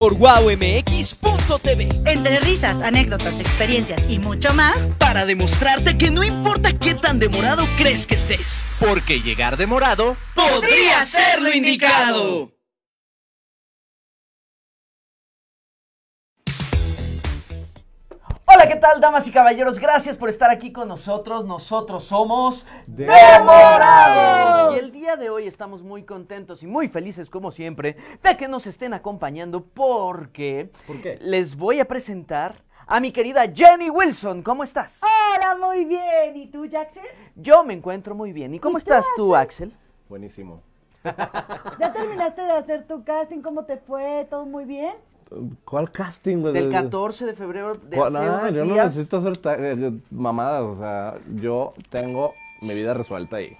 por wowmx.tv. Entre risas, anécdotas, experiencias y mucho más, Para demostrarte que no importa qué tan demorado crees que estés, Porque llegar demorado podría ser lo indicado. Hola, ¿qué tal, damas y caballeros? Gracias por estar aquí con nosotros. Nosotros somos Demorados. Y el día de hoy estamos muy contentos y muy felices, como siempre, de que nos estén acompañando porque ¿Por qué? les voy a presentar a mi querida Jenny Wilson. ¿Cómo estás? Hola, muy bien. ¿Y tú, Jackson? Yo me encuentro muy bien. ¿Y cómo ¿Y tú, estás tú, Axel? Buenísimo. ¿Ya terminaste de hacer tu casting? ¿Cómo te fue? ¿Todo muy bien? ¿Cuál casting, güey? Del 14 de febrero de hace Ah, unos yo no necesito hacer eh, mamadas, o sea, yo tengo mi vida resuelta ahí.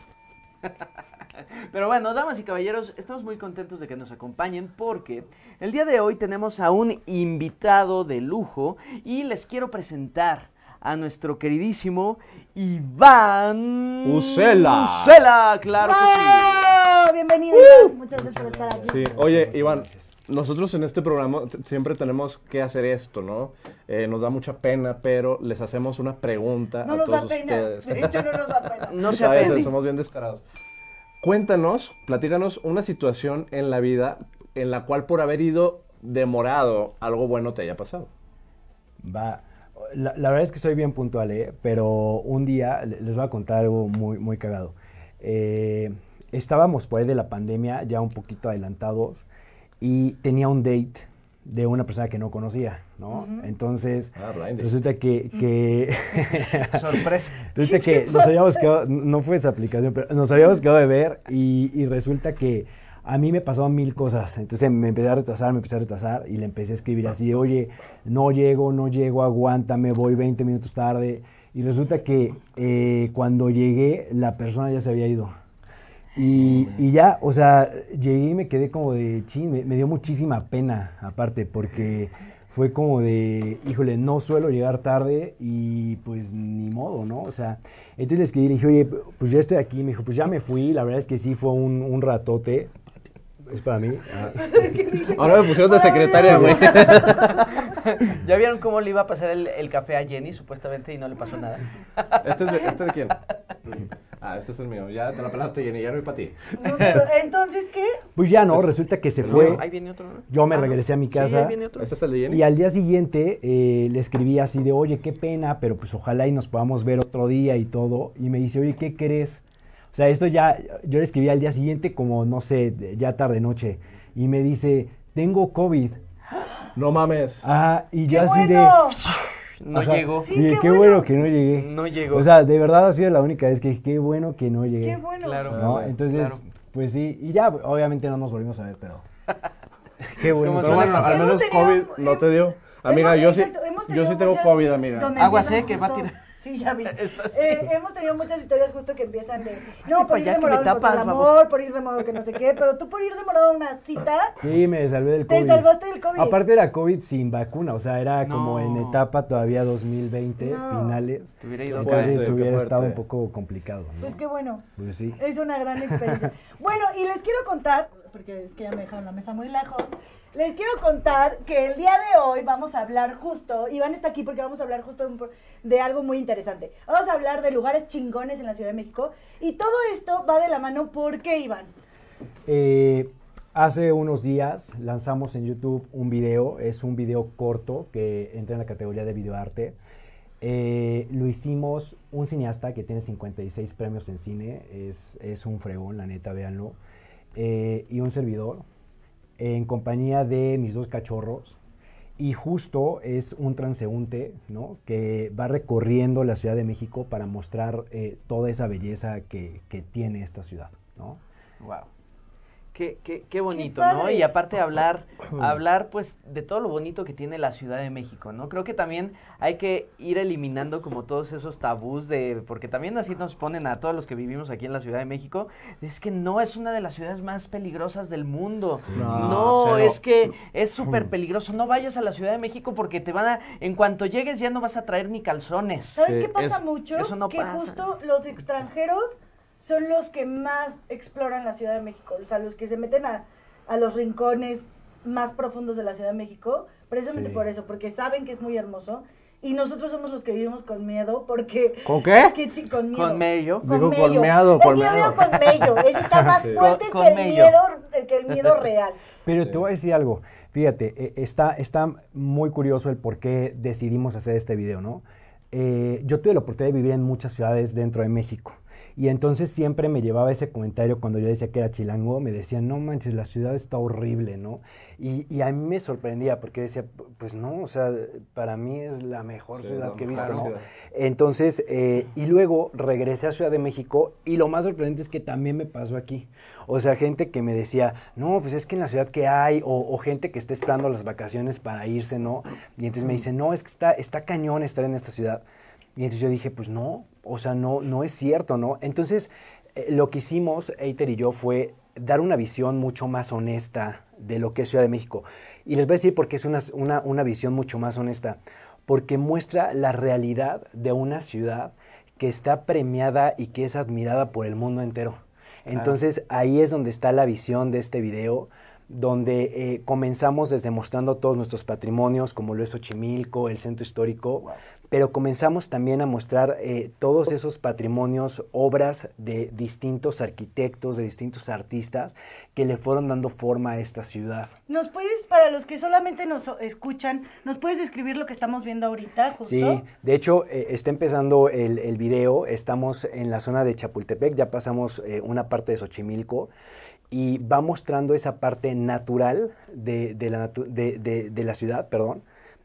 Pero bueno, damas y caballeros, estamos muy contentos de que nos acompañen porque el día de hoy tenemos a un invitado de lujo y les quiero presentar a nuestro queridísimo Iván Ucela. Ucela, claro que sí. Bienvenido, Iván. Muchas gracias por estar aquí. Sí, oye, Iván, nosotros en este programa siempre tenemos que hacer esto, ¿no? Eh, nos da mucha pena, pero les hacemos una pregunta No a nos todos da pena. ustedes. De hecho, no nos da pena. No se A veces somos bien descarados. Cuéntanos, platícanos una situación en la vida en la cual por haber ido demorado algo bueno te haya pasado. Va. La, la verdad es que soy bien puntual, ¿eh? pero un día le- les voy a contar algo muy, muy cagado. Eh, estábamos por ahí de la pandemia, ya un poquito adelantados, y tenía un date de una persona que no conocía, ¿no? Entonces, Ah, resulta que... que Sorpresa. Resulta que nos habíamos quedado, no fue esa aplicación, pero nos habíamos quedado de ver y, y resulta que a mí me pasaban mil cosas. Entonces me empecé a retrasar, me empecé a retrasar y le empecé a escribir así de, oye, no llego, no llego, aguántame, voy 20 minutos tarde. Y resulta que eh, cuando llegué, la persona ya se había ido. Y, ya, o sea, llegué y me quedé como de, chin, me, dio muchísima pena, aparte, porque fue como de, híjole, no suelo llegar tarde y pues ni modo, ¿no? O sea, entonces le escribí, le dije, oye, pues ya estoy aquí, me dijo, pues ya me fui, la verdad es que sí fue un ratote. Es para mí. Ah. Ahora me pusieron de secretaria, güey. ¿Ya vieron cómo le iba a pasar el, el café a Jenny supuestamente y no le pasó nada? ¿Este es de, este de quién? Ah, este es el mío. Ya te la pelaste, Jenny, ya no hay para ti. No, pero, Entonces, ¿qué? Pues ya no, resulta que se fue. Ahí viene otro, ¿no? Yo me Ah, no. regresé a mi Sí, casa. ahí viene otro. ¿Este es el de Jenny? Y al día siguiente eh, le escribí así de, oye, qué pena, pero pues ojalá y nos podamos ver otro día y todo. Y me dice, oye, ¿qué crees? O sea, esto ya, yo le escribí al día siguiente como, no sé, ya tarde noche. Y me dice, tengo COVID. No mames. Ajá, y ¡Qué yo así de... No Ajá, llegó. Sí, dije, qué qué, bueno. bueno. que no llegué. No llegó. O sea, de verdad ha sido la única vez que dije, qué bueno que no llegué. ¡Qué bueno! Claro. ¿no? Entonces, claro. pues sí, y ya, obviamente no nos volvimos a ver, pero... qué bueno. Pero bueno, al menos COVID no te dio. Amiga, Hemos- yo sí, yo sí tengo COVID, amiga. empiezan eh, que va a tirar. Sí, ya vi. Eh, hemos tenido muchas historias justo que empiezan de. No, por ir demorado tapas, el vamos. amor, por ir demorado que no sé qué. Pero tú por ir demorado a una cita, Sí, me salvé del te COVID. salvaste del COVID. Aparte era COVID sin vacuna, o sea, era como en etapa todavía 2020, No. finales. Te hubiera ido Entonces fuerte, hubiera estado un poco complicado, ¿no? Pues qué bueno. Pues sí. Es una gran experiencia. bueno, y les quiero contar, porque es que ya me dejaron la mesa muy lejos. Les quiero contar que el día de hoy vamos a hablar justo, Iván está aquí porque vamos a hablar justo de, algo muy interesante. Vamos a hablar de lugares chingones en la Ciudad de México. Y todo esto va de la mano, ¿por qué, Iván? Eh, hace unos días lanzamos en YouTube un video, es un video corto que entra en la categoría de videoarte. Eh, lo hicimos un cineasta que tiene 56 premios en cine, es, es un fregón, la neta, véanlo. Eh, y un servidor, en compañía de mis dos cachorros. Y justo es un transeúnte, ¿no? Que va recorriendo la Ciudad de México para mostrar eh, toda esa belleza que, que tiene esta ciudad, ¿no? Wow. Qué, qué, qué bonito. ¿no? Y aparte hablar, hablar pues de todo lo bonito que tiene la Ciudad de México, ¿no? Creo que también hay que ir eliminando como todos esos tabús de, porque también así nos ponen a todos los que vivimos aquí en la Ciudad de México, es que no es una de las ciudades más peligrosas del mundo. No, es que es súper peligroso. No vayas a la Ciudad de México porque te van a, en cuanto llegues ya no vas a traer ni calzones. ¿Sabes Sí, qué pasa es- mucho? eso no que pasa. justo los extranjeros son los que más exploran la Ciudad de México. O sea, los que se meten a, a los rincones más profundos de la Ciudad de México, precisamente Sí. por eso, porque saben que es muy hermoso. Y nosotros somos los que vivimos con miedo, porque... ¿Con qué? que con miedo. Con mello. Con Digo, mello. con meado, Es con mello. Eso está más Sí. fuerte Con- que, el con miedo, que el miedo real. Pero Sí. te voy a decir algo. Fíjate, eh, está, está muy curioso el por qué decidimos hacer este video, ¿no? Eh, yo tuve la oportunidad de vivir en muchas ciudades dentro de México. Y entonces siempre me llevaba ese comentario cuando yo decía que era chilango, me decían, no manches, la ciudad está horrible, ¿no? Y, y a mí me sorprendía porque decía, "Pu- pues no, o sea, para mí es la mejor Sí, ciudad la que he visto, ¿no? ciudad. Entonces, eh, y luego regresé a Ciudad de México y lo más sorprendente es que también me pasó aquí. O sea, gente que me decía, no, pues es que en la ciudad que hay, o, o gente que está esperando las vacaciones para irse, ¿no? Y entonces me dice, no, es que está, está cañón estar en esta ciudad. Y entonces yo dije, pues no, o sea, no, no es cierto, ¿no? Entonces, eh, lo que hicimos, Eiter y yo, fue dar una visión mucho más honesta de lo que es Ciudad de México. Y les voy a decir por qué es una, una, una visión mucho más honesta. Porque muestra la realidad de una ciudad que está premiada y que es admirada por el mundo entero. Entonces ahí es donde está la visión de este video, donde eh, comenzamos desde mostrando todos nuestros patrimonios, como lo es Xochimilco, el centro histórico, pero comenzamos también a mostrar eh, todos esos patrimonios, obras de distintos arquitectos, de distintos artistas que le fueron dando forma a esta ciudad. ¿Nos puedes, para los que solamente nos escuchan, nos puedes describir lo que estamos viendo ahorita, justo? Sí, de hecho eh, está empezando el, el video, estamos en la zona de Chapultepec, ya pasamos eh, una parte de Xochimilco y va mostrando esa parte natural de, de la, de- la ciudad, perdón.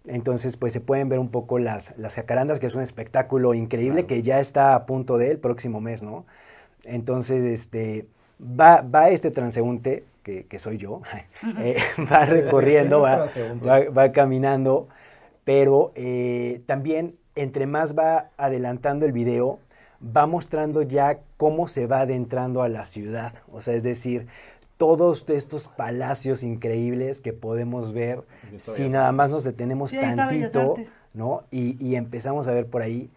Entonces, pues se pueden ver un poco las, las jacarandas, que es un espectáculo increíble que ya está a punto de el próximo mes, ¿no? Entonces, este, va, va este transeúnte, que, que soy yo, eh, va recorriendo, va, va caminando, pero eh, también entre más va adelantando el video, va mostrando ya cómo se va adentrando a la ciudad. O sea, es decir, todos estos palacios increíbles que podemos ver si nada más nos detenemos Sí, tantito. ¿no? Y, y empezamos a ver por ahí.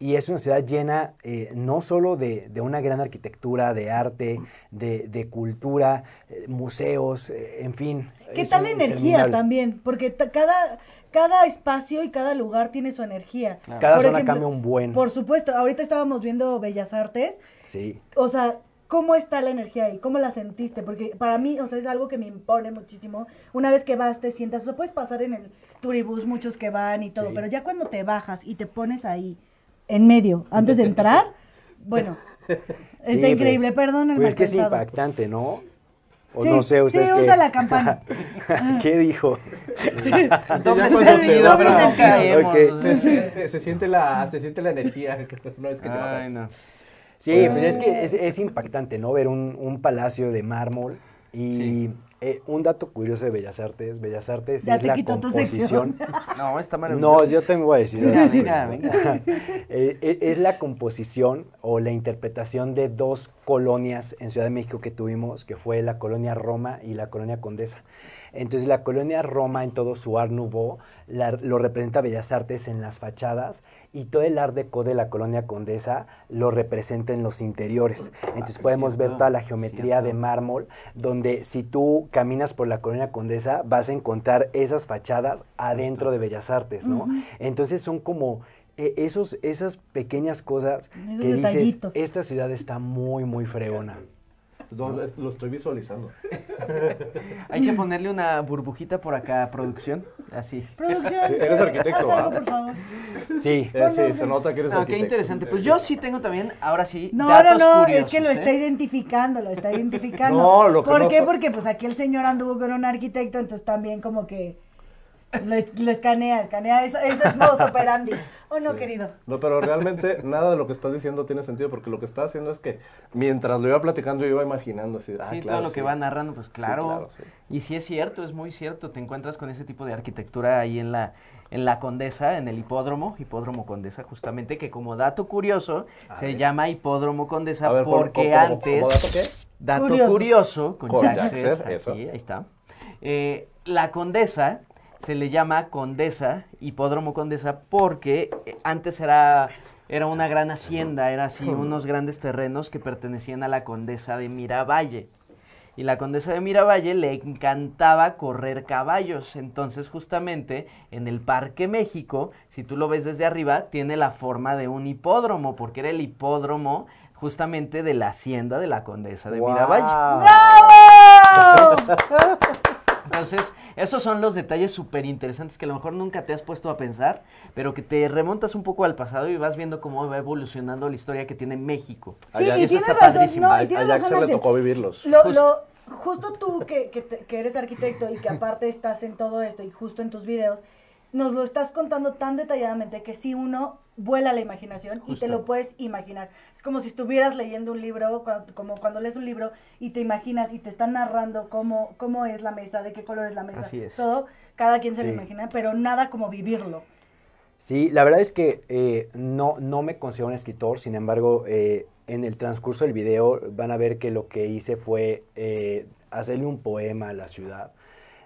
Y es una ciudad llena eh, no solo de, de una gran arquitectura, de arte, de, de cultura, eh, museos, eh, en fin. ¿Qué tal la energía también? Porque cada, cada espacio y cada lugar tiene su energía. Cada Por zona ejemplo, cambia un buen. Por supuesto, ahorita estábamos viendo Bellas Artes. Sí. O sea, ¿cómo está la energía ahí? ¿Cómo la sentiste? Porque para mí, o sea, es algo que me impone muchísimo. Una vez que vas, te sientas, o sea, puedes pasar en el turibús, muchos que van y todo, Sí. pero ya cuando te bajas y te pones ahí, en medio, antes de entrar, bueno, Sí, está increíble, perdón Pues es que es impactante, ¿no? O Sí, no sé, sí, ustedes usa qué- la campana. ¿Qué dijo? Se siente, la, se siente la energía. No es que te Ay, bajas. no. Sí, pues es que es, es impactante, ¿no? Ver un, un palacio de mármol y eh, un dato curioso de Bellas Artes. Bellas Artes Ya es te la composición. No, está maravilloso. No, yo también voy a decir. Venga, curiosos. Eh, eh, es la composición o la interpretación de dos colonias en Ciudad de México que tuvimos, que fue la colonia Roma y la colonia Condesa. Entonces la colonia Roma en todo su Art Nouveau la- lo representa Bellas Artes en las fachadas y todo el Art Deco de la colonia Condesa lo representa en los interiores. Entonces podemos ver toda la geometría de mármol, donde si tú caminas por la colonia Condesa vas a encontrar esas fachadas adentro de Bellas Artes, ¿no? Entonces son como eh, esos, esas pequeñas cosas Esos que dices, esta ciudad está muy, muy fregona. No, es- lo estoy visualizando. Hay que ponerle una burbujita por acá, producción. Así. Producción, Sí, eres arquitecto, haz algo, por favor. Sí, Eh, sí, se nota que eres No, qué arquitecto. interesante. Pues yo sí tengo también, ahora sí, No, datos no, no, curiosos. es que lo ¿eh? está identificando, lo está identificando. No, lo que ¿Por no qué? Porque pues aquí el señor anduvo con un arquitecto, entonces también como que lo, lo escanea, escanea, eso, eso es modus operandi. ¿O no, querido? No, pero realmente nada de lo que estás diciendo tiene sentido porque lo que estás haciendo es que mientras lo iba platicando yo iba imaginando así. ah, Sí, claro, todo lo que va narrando, pues claro. claro, sí. Y sí es cierto, es muy cierto. Te encuentras con ese tipo de arquitectura ahí en la, en la Condesa, en el hipódromo, hipódromo Condesa, justamente, que como dato curioso se llama hipódromo Condesa A ver, ¿cómo- porque cómo- antes. cómo dato qué? Dato Curioso. curioso, con, Con Jack Jack Ser, Ser, eso. ahí está. Eh, la Condesa se le llama Condesa, hipódromo Condesa, porque eh, antes era, era una gran hacienda, era así unos grandes terrenos que pertenecían a la Condesa de Miravalle. Y la condesa de Miravalle le encantaba correr caballos. Entonces, justamente en el Parque México, si tú lo ves desde arriba, tiene la forma de un hipódromo, porque era el hipódromo justamente de la hacienda de la condesa de Miravalle. Entonces, esos son los detalles súper interesantes que a lo mejor nunca te has puesto a pensar, pero que te remontas un poco al pasado y vas viendo cómo va evolucionando la historia que tiene México. Sí, Allá- y eso tienes está razón, padrísimo. no, A, y tienes razón, se le tocó vivirlos. Lo, Justo. lo- justo tú que, que te- que eres arquitecto y que aparte estás en todo esto y justo en tus videos, nos lo estás contando tan detalladamente que si uno vuela la imaginación y te lo puedes imaginar. Es como si estuvieras leyendo un libro, como cuando lees un libro y te imaginas y te están narrando cómo, cómo es la mesa, de qué color es la mesa, Así es. todo, cada quien se lo imagina, pero nada como vivirlo. Sí, la verdad es que eh, no, no me considero un escritor, sin embargo, eh, en el transcurso del video van a ver que lo que hice fue eh, hacerle un poema a la ciudad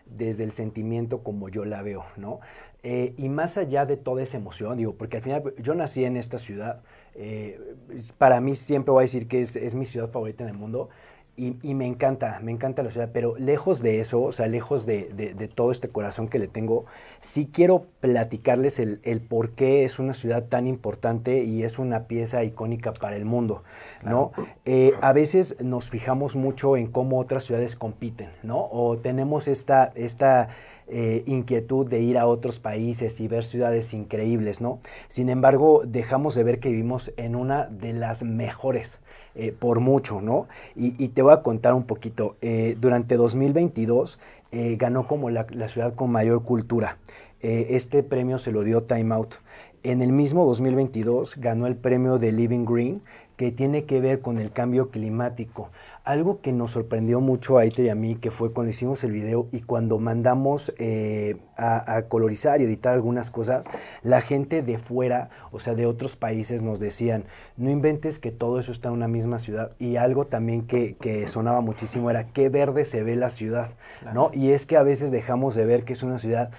desde el sentimiento como yo la veo, ¿no? Eh, y más allá de toda esa emoción, digo, porque al final yo nací en esta ciudad, eh, para mí siempre voy a decir que es, es mi ciudad favorita en el mundo, y, y me encanta, me encanta la ciudad, pero lejos de eso, o sea, lejos de, de- de todo este corazón que le tengo, sí quiero platicarles el, el por qué es una ciudad tan importante y es una pieza icónica para el mundo, ¿no? Eh, a veces nos fijamos mucho en cómo otras ciudades compiten, ¿no? O tenemos esta, esta eh, inquietud de ir a otros países y ver ciudades increíbles, ¿no? Sin embargo, dejamos de ver que vivimos en una de las mejores eh, por mucho, ¿no? Y, te voy a contar un poquito. Eh, durante 2022 eh, ganó como la, la ciudad con mayor cultura. Este premio se lo dio Time Out. En el mismo 2022 ganó el premio de Living Green, que tiene que ver con el cambio climático. Algo que nos sorprendió mucho a Ite y a mí, que fue cuando hicimos el video y cuando mandamos eh, a, a colorizar y editar algunas cosas, la gente de fuera, o sea, de otros países nos decían, no inventes que todo eso está en una misma ciudad. Y algo también que, que sonaba muchísimo era, qué verde se ve la ciudad, ¿no? Y es que a veces dejamos de ver que es una ciudad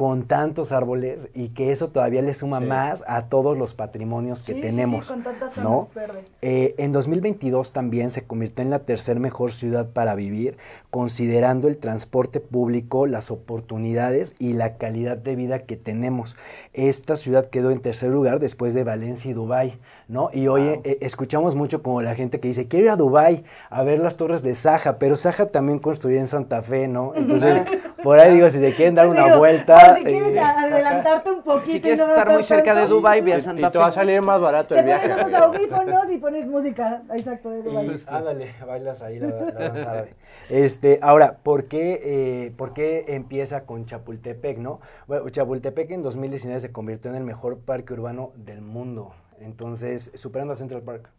con tantos árboles y que eso todavía le suma Sí. más a todos los patrimonios que Sí, sí, sí, tenemos. con tantas ¿no? verdes. Eh, en 2022 también se convirtió en la tercer mejor ciudad para vivir, considerando el transporte público, las oportunidades y la calidad de vida que tenemos. Esta ciudad quedó en tercer lugar después de Valencia y Dubái, ¿no? Y hoy eh, escuchamos mucho como la gente que dice, quiero ir a Dubái a ver las torres de Saja, pero Saja también construyó en Santa Fe, ¿no? Entonces, por ahí digo, si se quieren dar una Digo, vuelta... si quieres eh, adelantarte un poquito. Si y quieres no estar muy cerca de Dubai, ve a Y, Santa y te va a salir más barato Te el pones viaje. unos audífonos y pones música. Exacto, de Dubai. Y, ándale, bailas ahí la, la. Este, ahora, ¿por qué, eh, ¿por qué empieza con Chapultepec, no? Bueno, Chapultepec en 2019 se convirtió en el mejor parque urbano del mundo. Entonces, superando a Central Park.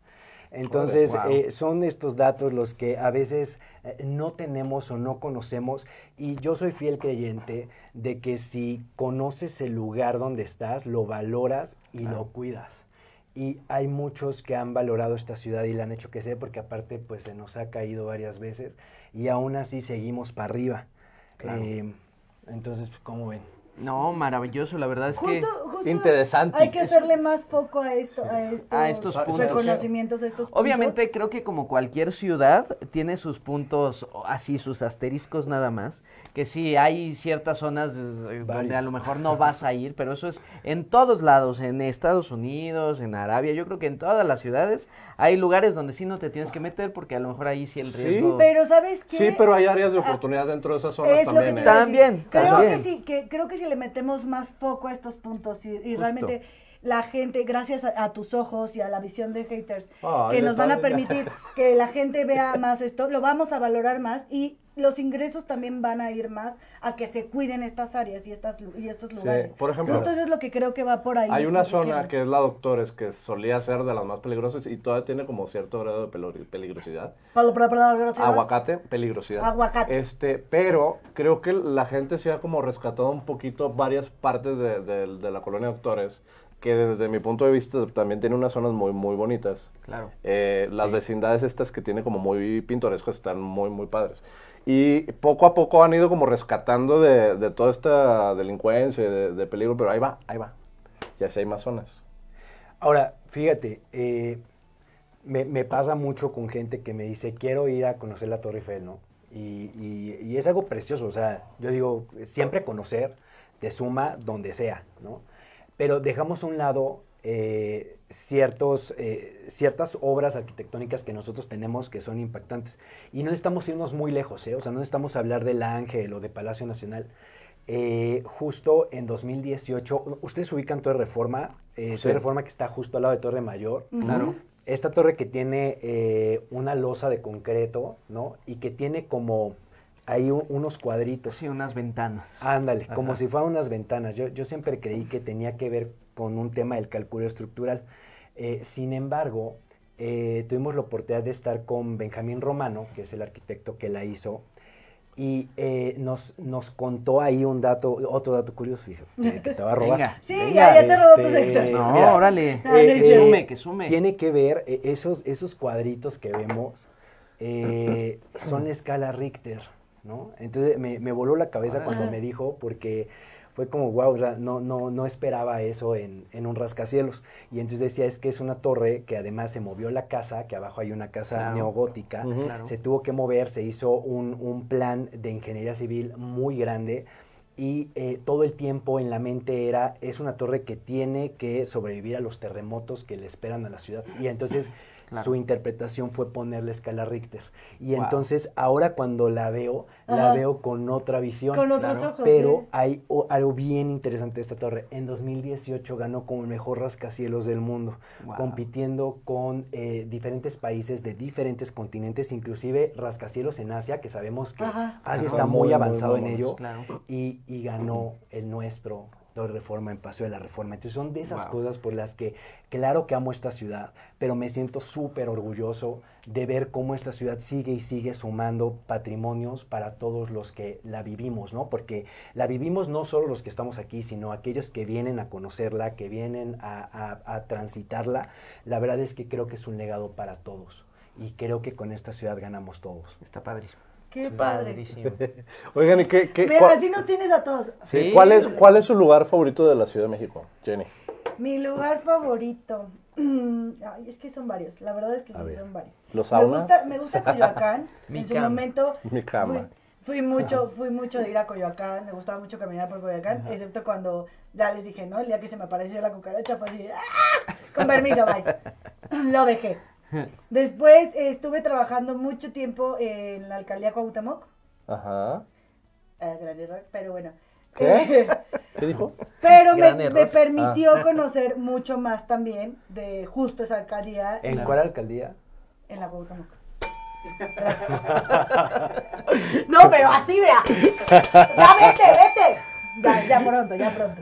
Entonces, Joder, wow. eh, son estos datos los que a veces eh, no tenemos o no conocemos y yo soy fiel creyente de que si conoces el lugar donde estás, lo valoras y lo cuidas. Y hay muchos que han valorado esta ciudad y la han hecho que sea porque aparte pues se nos ha caído varias veces y aún así seguimos para arriba. Claro. Eh, entonces, pues, ¿cómo ven? No, maravilloso, la verdad es que... Justo, Interesante. Hay que hacerle más foco a esto, a estos, A estos puntos. reconocimientos, a estos puntos. Obviamente creo que como cualquier ciudad tiene sus puntos así, sus asteriscos nada más, que sí hay ciertas zonas de- de- donde a lo mejor no vas a ir, pero eso es en todos lados, en Estados Unidos, en Arabia, yo creo que en todas las ciudades hay lugares donde sí no te tienes que meter porque a lo mejor ahí sí el Sí, riesgo... Pero ¿sabes qué? Sí, pero hay áreas de oportunidad dentro de esas zonas Es lo que también. ¿eh? También, creo también. que sí, que creo que si le metemos más foco a estos puntos y, y Justo. realmente la gente, gracias a, a tus ojos y a la visión de haters, que nos van a permitir que la gente vea más esto, lo vamos a valorar más y los ingresos también van a ir más a que se cuiden estas áreas y estas y estos lugares. por ejemplo, eso es lo que creo que va por ahí. Hay una que zona quiero. que es la Doctores, que solía ser de las más peligrosas y todavía tiene como cierto grado de peligrosidad. Aguacate, peligrosidad. Aguacate. Este, pero creo que la gente se ha como rescatado un poquito varias partes de, de- de la colonia Doctores, que desde mi punto de vista también tiene unas zonas muy, muy bonitas. Claro. Eh, las vecindades estas que tiene como muy pintorescas están muy, muy padres. Y poco a poco han ido como rescatando de, de toda esta delincuencia, de, peligro, pero ahí va, ahí va. Y así hay más zonas. Ahora, fíjate, eh, me, pasa mucho con gente que me dice, quiero ir a conocer la Torre Eiffel, ¿no? Y es algo precioso, o sea, yo digo, siempre conocer te suma donde sea, ¿no? Pero dejamos a un lado eh, ciertos, eh, ciertas obras arquitectónicas que nosotros tenemos que son impactantes. Y no necesitamos irnos muy lejos, ¿eh? O sea, no necesitamos hablar del Ángel o de Palacio Nacional. Eh, justo en 2018, ustedes ubican Torre Reforma, eh, Sí. Torre Reforma que está justo al lado de Torre Mayor. Claro. Esta torre que tiene eh, una losa de concreto, ¿no? Y que tiene como ahí u- unos cuadritos. Sí, unas ventanas. Ándale, como Ajá. si fueran unas ventanas. Yo, yo siempre creí que tenía que ver con un tema del cálculo estructural. Eh, sin embargo, eh, tuvimos la oportunidad de estar con Benjamín Romano, que es el arquitecto que la hizo, y eh, nos, nos contó ahí un dato, otro dato curioso, fíjate, que- te va a robar. Venga. Sí, venga. ya, ya te robó tus este, extras. No, Mira, órale. No, no es que sume, que sume. Tiene que ver, eh, esos, esos cuadritos que vemos eh, son la escala Richter, ¿no? Entonces me, me voló la cabeza cuando me dijo, porque fue como, wow, no, no, no esperaba eso en, en un rascacielos. Y entonces decía, es que es una torre que además se movió la casa, que abajo hay una casa Claro. neogótica. Claro. se tuvo que mover, se hizo un, un plan de ingeniería civil muy grande y eh, todo el tiempo en la mente era, es una torre que tiene que sobrevivir a los terremotos que le esperan a la ciudad. Y entonces Claro. su interpretación fue ponerle escala Richter. Y Wow. entonces ahora cuando la veo, la veo con otra visión. Con otros claro. ojos. Pero sí. hay o- algo bien interesante de esta torre. En 2018 ganó como el mejor rascacielos del mundo, Wow. compitiendo con eh, diferentes países de diferentes continentes, inclusive rascacielos en Asia, que sabemos que Ajá. Asia Ajá. está Muy, avanzado muy en ello, Claro. y, y ganó el nuestro. Torre Reforma en Paseo de la Reforma. Entonces son de esas Wow. cosas por las que, claro que amo esta ciudad, pero me siento súper orgulloso de ver cómo esta ciudad sigue y sigue sumando patrimonios para todos los que la vivimos, ¿no? Porque la vivimos no solo los que estamos aquí, sino aquellos que vienen a conocerla, que vienen a, a- a transitarla. La verdad es que creo que es un legado para todos. Y creo que con esta ciudad ganamos todos. Está padrísimo. Qué padre. Padrísimo. Oigan, ¿y qué, qué- cuál, así nos tienes a todos. sí, Sí. ¿cuál es, ¿cuál es su lugar favorito de la Ciudad de México, Jenny? Mi lugar favorito. Ay, es que son varios. La verdad es que A sí, ver. son varios. ¿Los Me gusta, me gusta Coyoacán. Mi en su cama. momento. Mi cama. Fui, fui mucho, fui mucho de ir a Coyoacán. Me gustaba mucho caminar por Coyoacán. Excepto cuando ya les dije, ¿no? El día que se me apareció la cucaracha fue así. ¡ah! Con permiso, bye. Lo dejé. Después eh, estuve trabajando mucho tiempo en la alcaldía Cuauhtémoc. Ajá. Eh, gran error, pero bueno. ¿Qué? ¿Qué dijo? Pero me, permitió conocer mucho más también de justo esa alcaldía ¿En cuál alcaldía? en la Cuauhtémoc. Gracias. no, pero así, vea. Ya vete, vete. Ya, ya pronto, ya pronto.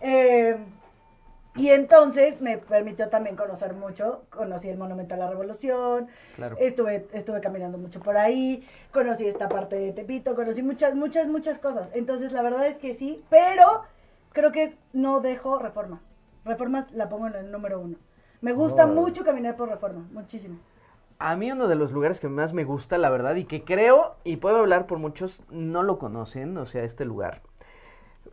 Eh, y entonces me permitió también conocer mucho. Conocí el Monumento a la Revolución. Claro. Estuve, estuve caminando mucho por ahí. Conocí esta parte de Tepito. Conocí muchas, muchas, muchas cosas. Entonces, la verdad es que sí. Pero creo que no dejo Reforma. Reforma la pongo en el número uno. Me gusta mucho caminar por Reforma. Muchísimo. A mí uno de los lugares que más me gusta, la verdad, y que creo, y puedo hablar por muchos, no lo conocen, o sea, este lugar.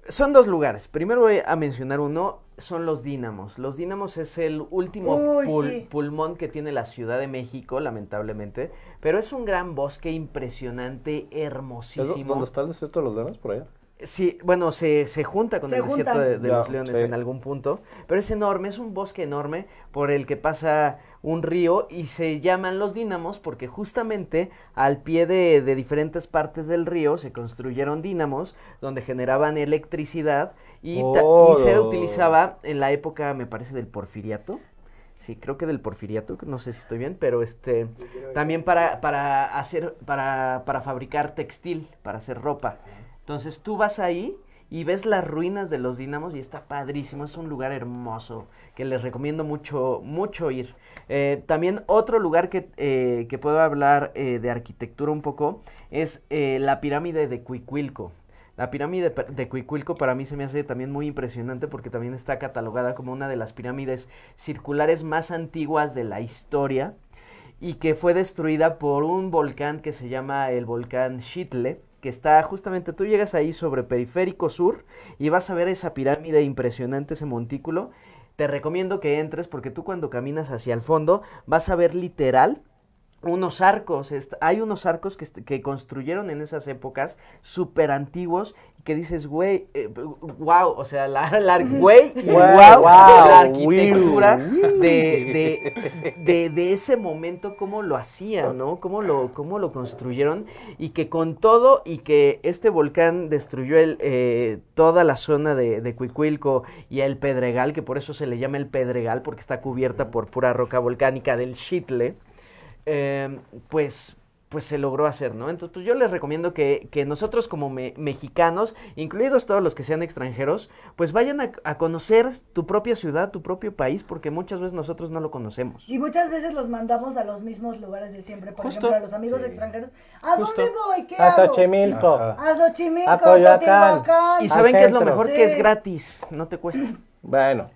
Son dos lugares. Primero voy a mencionar uno, son los Dínamos. Los Dínamos es el último Uy, pul- sí. pulmón que tiene la Ciudad de México, lamentablemente. Pero es un gran bosque impresionante, ¿Es hermosísimo. ¿Dónde está el desierto de los leones? Por allá. Sí, bueno, se, se junta con Se el desierto juntan. de, los leones sí. en algún punto, pero es enorme, es un bosque enorme por el que pasa un río y se llaman los dínamos porque justamente al pie de, de diferentes partes del río se construyeron dínamos donde generaban electricidad y, y se Oh. utilizaba en la época, me parece, del porfiriato. Sí, creo que del porfiriato, no sé si estoy bien, pero este también para, para hacer, para, para fabricar textil, para hacer ropa. Entonces tú vas ahí y ves las ruinas de los dinamos y está padrísimo, es un lugar hermoso que les recomiendo mucho, mucho ir. Eh, también otro lugar que, eh, que puedo hablar eh, de arquitectura un poco es la pirámide de Cuicuilco. La pirámide de Cuicuilco para mí se me hace también muy impresionante porque también está catalogada como una de las pirámides circulares más antiguas de la historia y que fue destruida por un volcán que se llama el volcán Chitle, que está justamente, tú llegas ahí sobre Periférico Sur y vas a ver esa pirámide impresionante, ese montículo. Te recomiendo que entres porque tú cuando caminas hacia el fondo vas a ver literal unos arcos, hay unos arcos que, construyeron en esas épocas súper antiguos que dices, güey, eh, wow, o sea, la, la güey, y Güey, wow, wow, la arquitectura de, de, de, de ese momento, cómo lo hacían, ¿no? Cómo lo, cómo lo construyeron y que con todo y que este volcán destruyó el, eh, toda la zona de Cuicuilco y el Pedregal, que por eso se le llama el Pedregal, porque está cubierta por pura roca volcánica del Chitle, eh, pues, pues se logró hacer, ¿no? Entonces, pues yo les recomiendo que, que nosotros como me- mexicanos, incluidos todos los que sean extranjeros, pues vayan a, a conocer tu propia ciudad, tu propio país, porque muchas veces nosotros no lo conocemos. Y muchas veces los mandamos a los mismos lugares de siempre. Por Justo. ejemplo, a los amigos extranjeros. ¿A Justo. dónde voy? ¿Qué A hago? Xochimilco. Ajá. A Xochimilco, A Coyoacán. Y saben que es lo mejor Sí. que es gratis, no te cuesta. Bueno,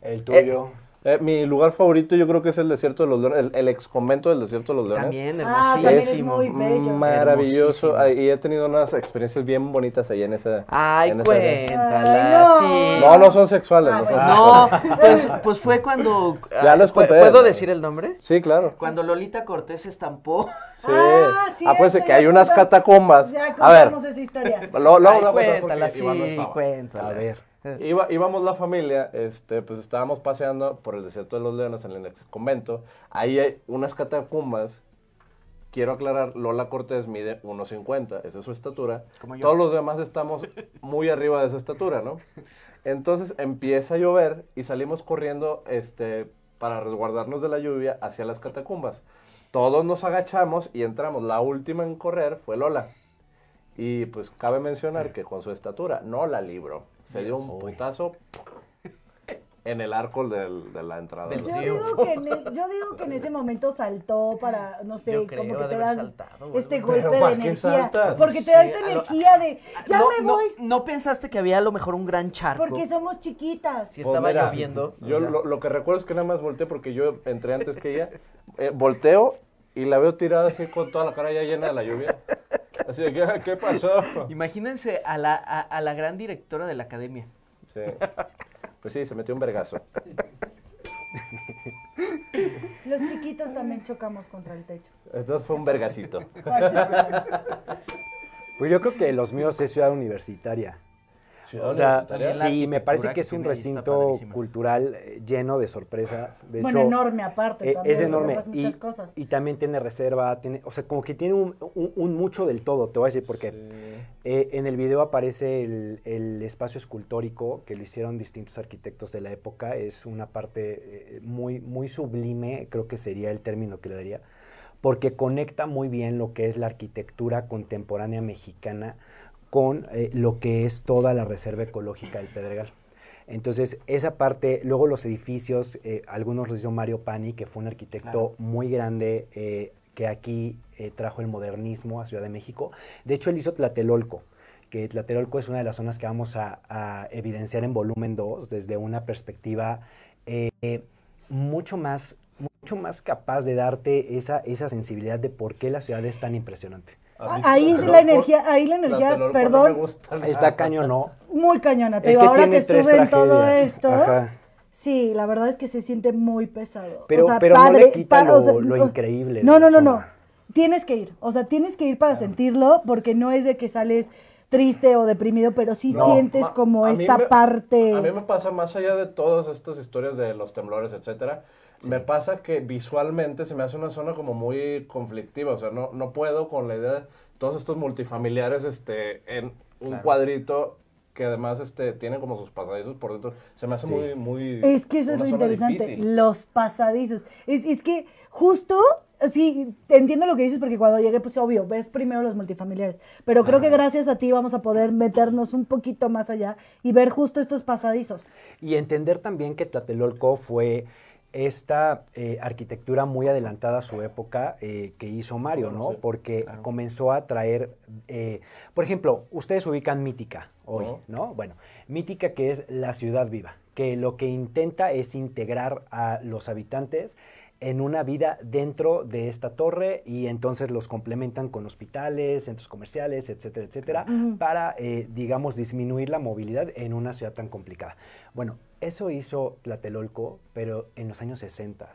El tuyo. eh, mi lugar favorito yo creo que es el desierto de los leones, el, el ex convento del desierto de los leones. También, Ah, también es hermosísimo. muy bello. Maravilloso. Hermosísimo. Ay, Y he tenido unas experiencias bien bonitas allá en esa. Ay, en esa- cuéntala, Ay, no. sí. No, no son sexuales. Ah, no son sexuales. No, pues, pues fue cuando... Ya ah, les ¿pu- conté, ¿Puedo decir el nombre? Sí, claro. Cuando Lolita Cortés estampó. Sí. Ah, Ah, pues que hay unas catacumbas. Ya A ver, esa historia. luego, luego Ay, cuéntala, sí, cuéntala. A ver. Iba, íbamos la familia, este, pues estábamos paseando por el desierto de los leones en el ex convento. Ahí hay unas catacumbas. Quiero aclarar, Lola Cortés mide 1.50, esa es su estatura. Como yo. Todos los demás estamos muy arriba de esa estatura, ¿no? Entonces empieza a llover y salimos corriendo este, para resguardarnos de la lluvia hacia las catacumbas. Todos nos agachamos y entramos. La última en correr fue Lola. Y pues cabe mencionar que con su estatura no la libró. Se dio un putazo en el arco del- de la entrada. Del Yo río. digo, que en, e- yo digo que en ese momento saltó para, no sé, Yo creo, como que te das saltado este golpe de ¿para qué energía. saltas? Porque te da esta lo- energía de, ya no, me voy, No, pensaste que había a lo mejor un gran charco? porque somos chiquitas. Si Pues estaba mira, lloviendo. Yo lo que recuerdo es que nada más volteé porque yo entré antes que ella. Eh, volteo y la veo tirada así con toda la cara ya llena de la lluvia. Así de, ¿qué, qué pasó? Imagínense a la, a, a la gran directora de la academia. Sí. Pues sí, se metió un vergazo. Los chiquitos también chocamos contra el techo. Entonces fue un vergacito. Pues yo creo que los míos es ciudad universitaria. O sea, sí, me parece que es un recinto cultural eh, lleno de sorpresas. De bueno, hecho, enorme aparte. eh, también, es enorme. Y, muchas cosas. y también tiene reserva, tiene, o sea, como que tiene un, un- un mucho del todo, te voy a decir, porque eh, en el video aparece el, el espacio escultórico que lo hicieron distintos arquitectos de la época. Es una parte eh, muy, muy sublime, creo que sería el término que le daría, porque conecta muy bien lo que es la arquitectura contemporánea mexicana con eh, lo que es toda la reserva ecológica del Pedregal. Entonces, esa parte, luego los edificios, eh, algunos los hizo Mario Pani, que fue un arquitecto muy grande, eh, que aquí trajo el modernismo a Ciudad de México. De hecho, él hizo Tlatelolco, que Tlatelolco es una de las zonas que vamos a, a evidenciar en volumen 2 desde una perspectiva mucho más mucho más capaz de darte esa, esa sensibilidad de por qué la ciudad es tan impresionante. A mí, Ahí es la energía, ahí la energía, perdón. Está cañón, ¿no? muy cañona. Te Es digo, que ahora que estuve en todo esto, Ajá. sí, la verdad es que se siente muy pesado. Pero- O sea, pero no le padre, quita o lo- sea, lo o- increíble No, no, no, no. Tienes que ir. O sea, tienes que ir para sentirlo, porque no es de que sales triste o deprimido, pero sí No, sientes ma- como esta me- parte. A mí me pasa más allá de todas estas historias de los temblores, etcétera. Me pasa que visualmente se me hace una zona como muy conflictiva, o sea, no, no puedo con la idea de todos estos multifamiliares este, en un Claro. cuadrito que además este, tiene como sus pasadizos por dentro. Se me hace Sí. muy, muy... Es que eso es lo interesante, difícil. los pasadizos. Es, es que justo, sí, entiendo lo que dices porque cuando llegué, pues obvio, ves primero los multifamiliares, pero creo que gracias a ti vamos a poder meternos un poquito más allá y ver justo estos pasadizos. Y entender también que Tlatelolco fue esta eh, arquitectura muy adelantada a su época eh, que hizo Mario, Bueno, ¿no? sí, Porque comenzó a traer, eh, por ejemplo, ustedes ubican Mítica hoy, Ujú. ¿no? Bueno, Mítica que es la ciudad viva, que lo que intenta es integrar a los habitantes en una vida dentro de esta torre y entonces los complementan con hospitales, centros comerciales, etcétera, etcétera, para, eh, digamos, disminuir la movilidad en una ciudad tan complicada. Bueno, eso hizo Tlatelolco, pero en los años 60.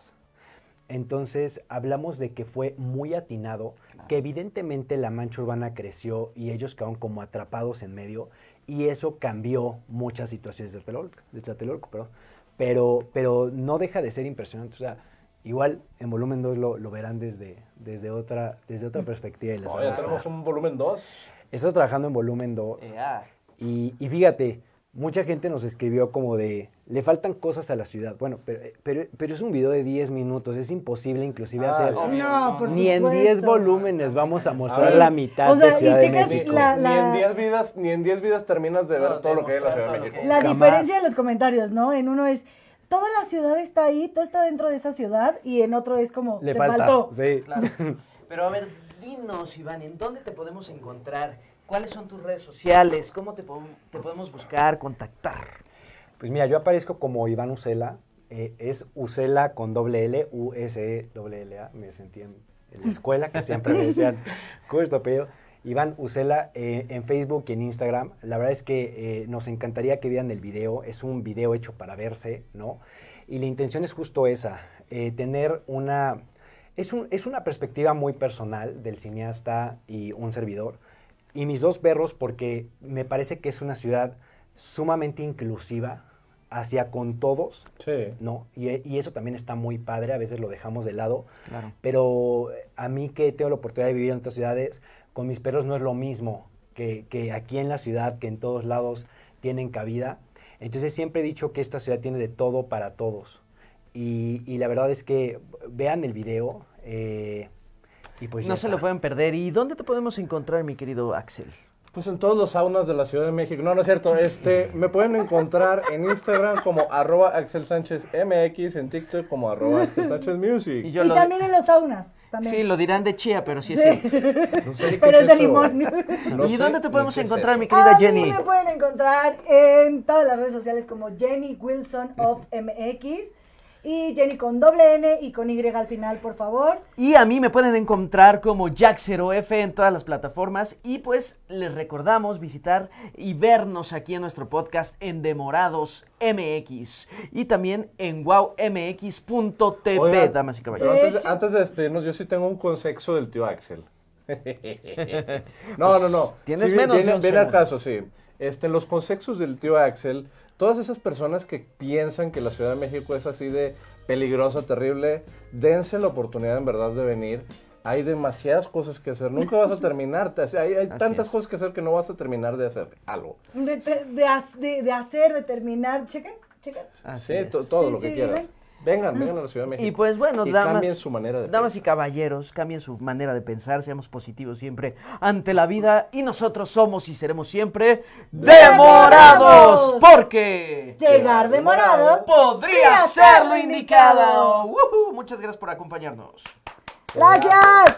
Entonces hablamos de que fue muy atinado, que evidentemente la mancha urbana creció y ellos quedaron como atrapados en medio y eso cambió muchas situaciones de Tlatelolco, de Tlatelolco, perdón. Pero, pero no deja de ser impresionante. O sea, igual en volumen 2 lo, lo verán desde, desde, otra, desde otra perspectiva. y les a ya tenemos un volumen 2. Estás trabajando en volumen 2 Ea. y, y fíjate, mucha gente nos escribió como de, le faltan cosas a la ciudad. Bueno, pero, pero, pero es un video de 10 minutos, es imposible inclusive Ah, hacer... No, por Ni en supuesto. 10 volúmenes vamos a mostrar la mitad O sea, de y Ciudad de México. la- ni en 10 vidas, ni en 10 vidas terminas de ver No, todo lo que hay en la Ciudad de México. La Jamás. diferencia de los comentarios, ¿no? En uno es, toda la ciudad está ahí, todo está dentro de esa ciudad, y en otro es como, Le te falta. faltó. Sí. Claro. Pero a ver, dinos, Iván, ¿en dónde te podemos encontrar? ¿Cuáles son tus redes sociales? ¿Cómo te, po- te podemos buscar, contactar? Pues mira, yo aparezco como Iván Usela. eh, es Usela con doble L, U-S-E-L-L-A. Me sentí en, en la escuela que siempre me decían, ¿cómo es tu apellido? Iván Usela eh, en Facebook y en Instagram. La verdad es que eh, nos encantaría que vieran el video. Es un video hecho para verse, ¿no? Y la intención es justo esa, eh, tener una... Es, un- es una perspectiva muy personal del cineasta y un servidor. Y mis dos perros, porque me parece que es una ciudad sumamente inclusiva hacia con todos, Sí. ¿no? Y, y eso también está muy padre, a veces lo dejamos de lado. Claro. Pero eh, a mí que tengo la oportunidad de vivir en otras ciudades, con mis perros no es lo mismo que, que aquí en la ciudad, que en todos lados tienen cabida. Entonces siempre he dicho que esta ciudad tiene de todo para todos. Y, y la verdad es que vean el video. eh, y pues ya no se lo pueden perder. ¿Y dónde te podemos encontrar, mi querido Axel? Pues en todos los saunas de la Ciudad de México. No, no es cierto. Este, me pueden encontrar en Instagram como arroba Axel Sánchez MX, en TikTok como arroba Axel Sánchez Y Music. yo y lo, también en los saunas. También. Sí, lo dirán de chía, pero sí es Sí. cierto. No sé qué Pero es de limón. No ¿Y dónde te podemos es encontrar, mi querida a Jenny? mí me pueden encontrar en todas las redes sociales como Jenny Wilson of MX. Y Jenny con doble N y con Y al final, por favor. Y a mí me pueden encontrar como Jack0F en todas las plataformas. Y pues les recordamos visitar y vernos aquí en nuestro podcast en Demorados MX. Y también en wowmx.tv, damas y caballeros. antes, de- antes de despedirnos, yo sí tengo un consejo del tío Axel. no, no, no. Tienes Sí, menos de viene, un viene al segundo. caso, sí. Este, los consejos del tío Axel, todas esas personas que piensan que la Ciudad de México es así de peligrosa, terrible, dense la oportunidad en verdad de venir. Hay demasiadas cosas que hacer. Nunca vas a terminar. Te- Hay, tantas es. cosas que hacer que no vas a terminar de hacer algo. De, de, de ha- de- de hacer, de terminar. Chequen, chequen. Así sí, todo Sí, lo que sí, quieras. Vengan, vengan a la Ciudad de México. Y pues bueno, Y damas, cambien su manera de damas y caballeros, cambien su manera de pensar, seamos positivos siempre ante la vida y nosotros somos y seremos siempre demorados, porque Llegar demorado. podría ser lo indicado. Muchas gracias por acompañarnos. Gracias.